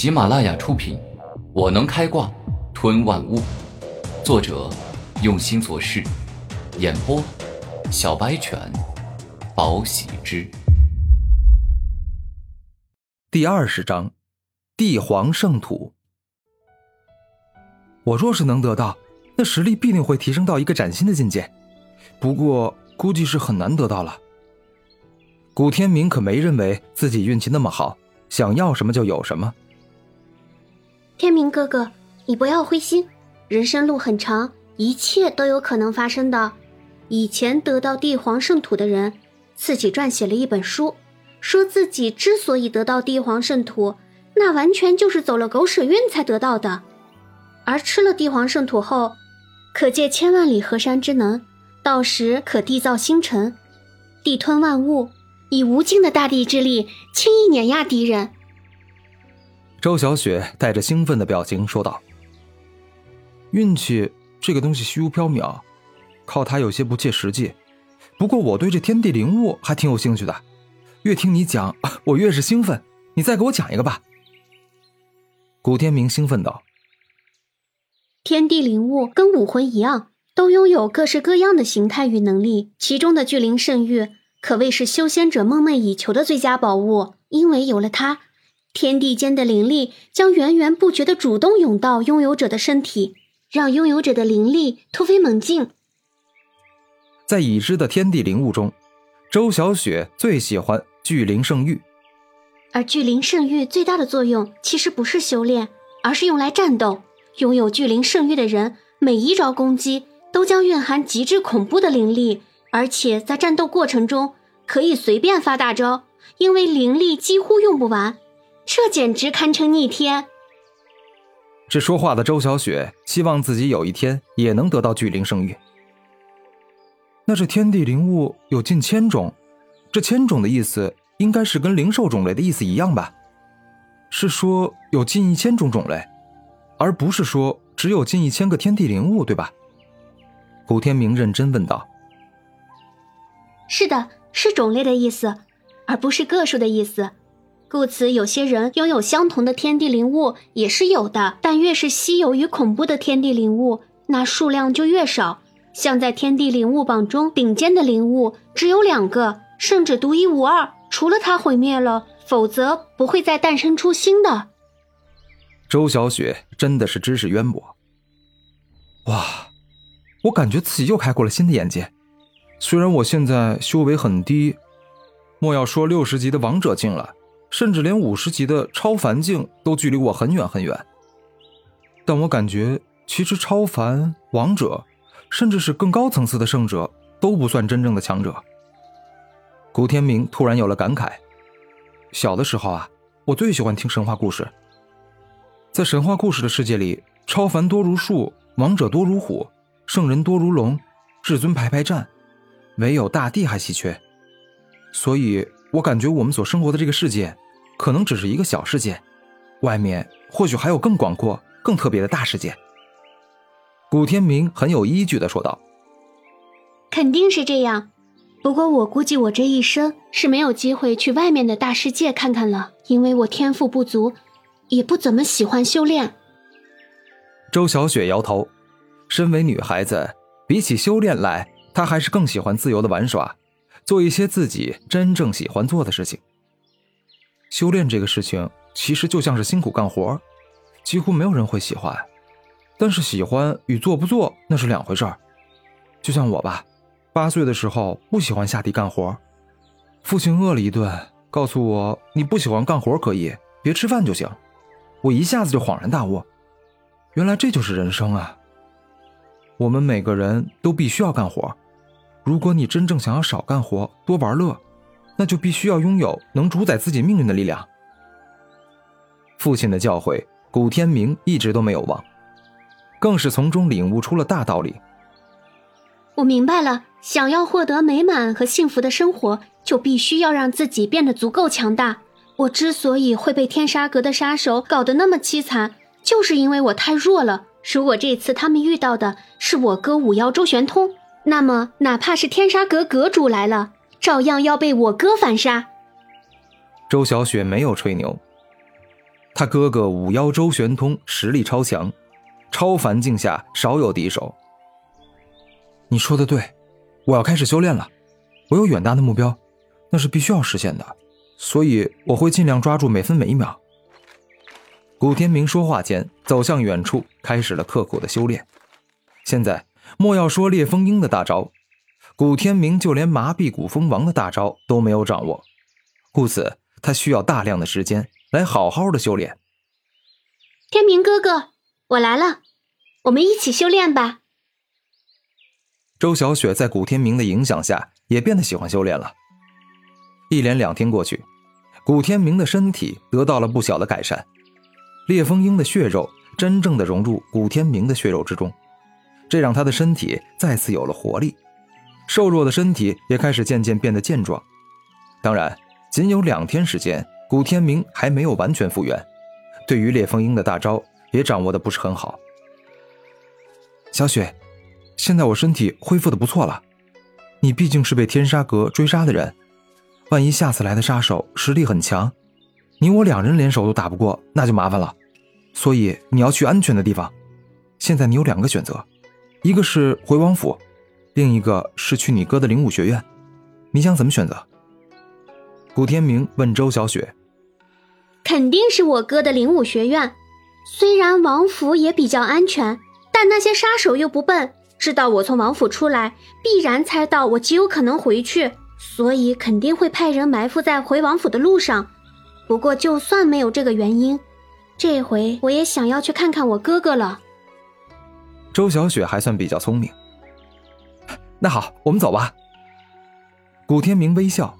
喜马拉雅出品，《我能开挂吞万物》，作者用心做事，演播小白犬，宝喜之。第二十章，帝皇圣土。我若是能得到，那实力必定会提升到一个崭新的境界。不过，估计是很难得到了。古天明可没认为自己运气那么好，想要什么就有什么。天明哥哥，你不要灰心，人生路很长，一切都有可能发生的。以前得到帝皇圣土的人，自己撰写了一本书，说自己之所以得到帝皇圣土，那完全就是走了狗屎运才得到的。而吃了帝皇圣土后，可借千万里河山之能，到时可缔造星辰，地吞万物。以无尽的大地之力，轻易碾压敌人。周小雪带着兴奋的表情说道：“运气这个东西虚无缥缈，靠它有些不切实际。不过我对这天地灵物还挺有兴趣的，越听你讲，我越是兴奋。你再给我讲一个吧。”古天明兴奋道：“天地灵物跟武魂一样，都拥有各式各样的形态与能力，其中的巨灵圣域。”可谓是修仙者梦寐以求的最佳宝物，因为有了它，天地间的灵力将源源不绝的主动涌到拥有者的身体，让拥有者的灵力突飞猛进。在已知的天地灵物中，周小雪最喜欢巨灵圣域。而巨灵圣域最大的作用其实不是修炼，而是用来战斗。拥有巨灵圣域的人，每一招攻击都将蕴含极致恐怖的灵力。而且在战斗过程中可以随便发大招，因为灵力几乎用不完，这简直堪称逆天。这说话的周小雪希望自己有一天也能得到巨灵圣域。那这天地灵物有近千种，这千种的意思应该是跟灵兽种类的意思一样吧？是说有近一千种种类，而不是说只有近一千个天地灵物，对吧？古天明认真问道。是的，是种类的意思，而不是个数的意思。故此，有些人拥有相同的天地灵物也是有的，但越是稀有与恐怖的天地灵物，那数量就越少。像在天地灵物榜中顶尖的灵物只有两个，甚至独一无二，除了它毁灭了，否则不会再诞生出新的。周小雪真的是知识渊博，哇，我感觉自己又开阔了新的眼界。虽然我现在修为很低，莫要说六十级的王者境了，甚至连五十级的超凡境都距离我很远很远。但我感觉，其实超凡、王者，甚至是更高层次的圣者，都不算真正的强者。古天明突然有了感慨：小的时候啊，我最喜欢听神话故事。在神话故事的世界里，超凡多如树，王者多如虎，圣人多如龙，至尊排排站。唯有大地还稀缺，所以我感觉我们所生活的这个世界，可能只是一个小世界，外面或许还有更广阔、更特别的大世界。古天明很有依据的说道：“肯定是这样，不过我估计我这一生是没有机会去外面的大世界看看了，因为我天赋不足，也不怎么喜欢修炼。”周小雪摇头，身为女孩子，比起修炼来。她还是更喜欢自由的玩耍，做一些自己真正喜欢做的事情。修炼这个事情其实就像是辛苦干活，几乎没有人会喜欢。但是喜欢与做不做那是两回事儿。就像我吧，八岁的时候不喜欢下地干活，父亲饿了一顿，告诉我你不喜欢干活可以，别吃饭就行。我一下子就恍然大悟，原来这就是人生啊。我们每个人都必须要干活。如果你真正想要少干活、多玩乐，那就必须要拥有能主宰自己命运的力量。父亲的教诲，古天明一直都没有忘，更是从中领悟出了大道理。我明白了，想要获得美满和幸福的生活，就必须要让自己变得足够强大。我之所以会被天杀阁的杀手搞得那么凄惨，就是因为我太弱了。如果这次他们遇到的是我哥五妖周玄通。那么，哪怕是天杀阁阁主来了，照样要被我哥反杀。周小雪没有吹牛。他哥哥五妖周玄通实力超强，超凡境下少有敌手。你说的对，我要开始修炼了。我有远大的目标，那是必须要实现的，所以我会尽量抓住每分每一秒。古天明说话间走向远处，开始了刻苦的修炼。现在莫要说烈风鹰的大招，古天明就连麻痹古风王的大招都没有掌握，故此他需要大量的时间来好好的修炼。天明哥哥，我来了，我们一起修炼吧。周小雪在古天明的影响下，也变得喜欢修炼了。一连两天过去，古天明的身体得到了不小的改善，烈风鹰的血肉真正的融入古天明的血肉之中，这让他的身体再次有了活力，瘦弱的身体也开始渐渐变得健壮。当然，仅有两天时间，古天明还没有完全复原，对于烈风鹰的大招也掌握的不是很好。小雪。现在我身体恢复的不错了，你毕竟是被天杀阁追杀的人，万一下次来的杀手实力很强，你我两人联手都打不过，那就麻烦了。所以你要去安全的地方。现在你有两个选择，一个是回王府，另一个是去你哥的灵武学院，你想怎么选择？古天明问周小雪。肯定是我哥的灵武学院，虽然王府也比较安全，但那些杀手又不笨。知道我从王府出来，必然猜到我极有可能回去，所以肯定会派人埋伏在回王府的路上。不过，就算没有这个原因，这回我也想要去看看我哥哥了。周小雪还算比较聪明。那好，我们走吧。古天明微笑，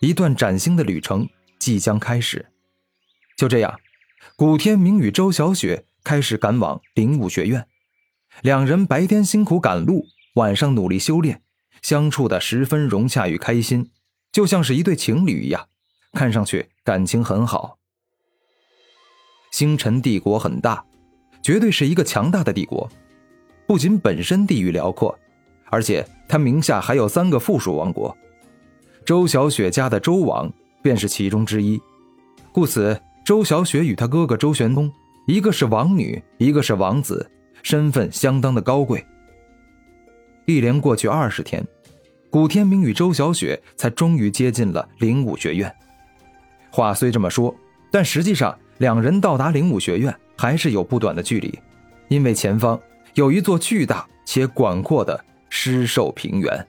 一段崭新的旅程即将开始。就这样，古天明与周小雪开始赶往灵武学院。两人白天辛苦赶路，晚上努力修炼，相处的十分融洽与开心，就像是一对情侣一样，看上去感情很好。星辰帝国很大，绝对是一个强大的帝国，不仅本身地域辽阔，而且他名下还有三个附属王国，周小雪家的周王便是其中之一，故此周小雪与他哥哥周玄东，一个是王女，一个是王子。身份相当的高贵。一连过去二十天，古天明与周小雪才终于接近了灵武学院。话虽这么说，但实际上两人到达灵武学院还是有不短的距离，因为前方有一座巨大且广阔的狮兽平原。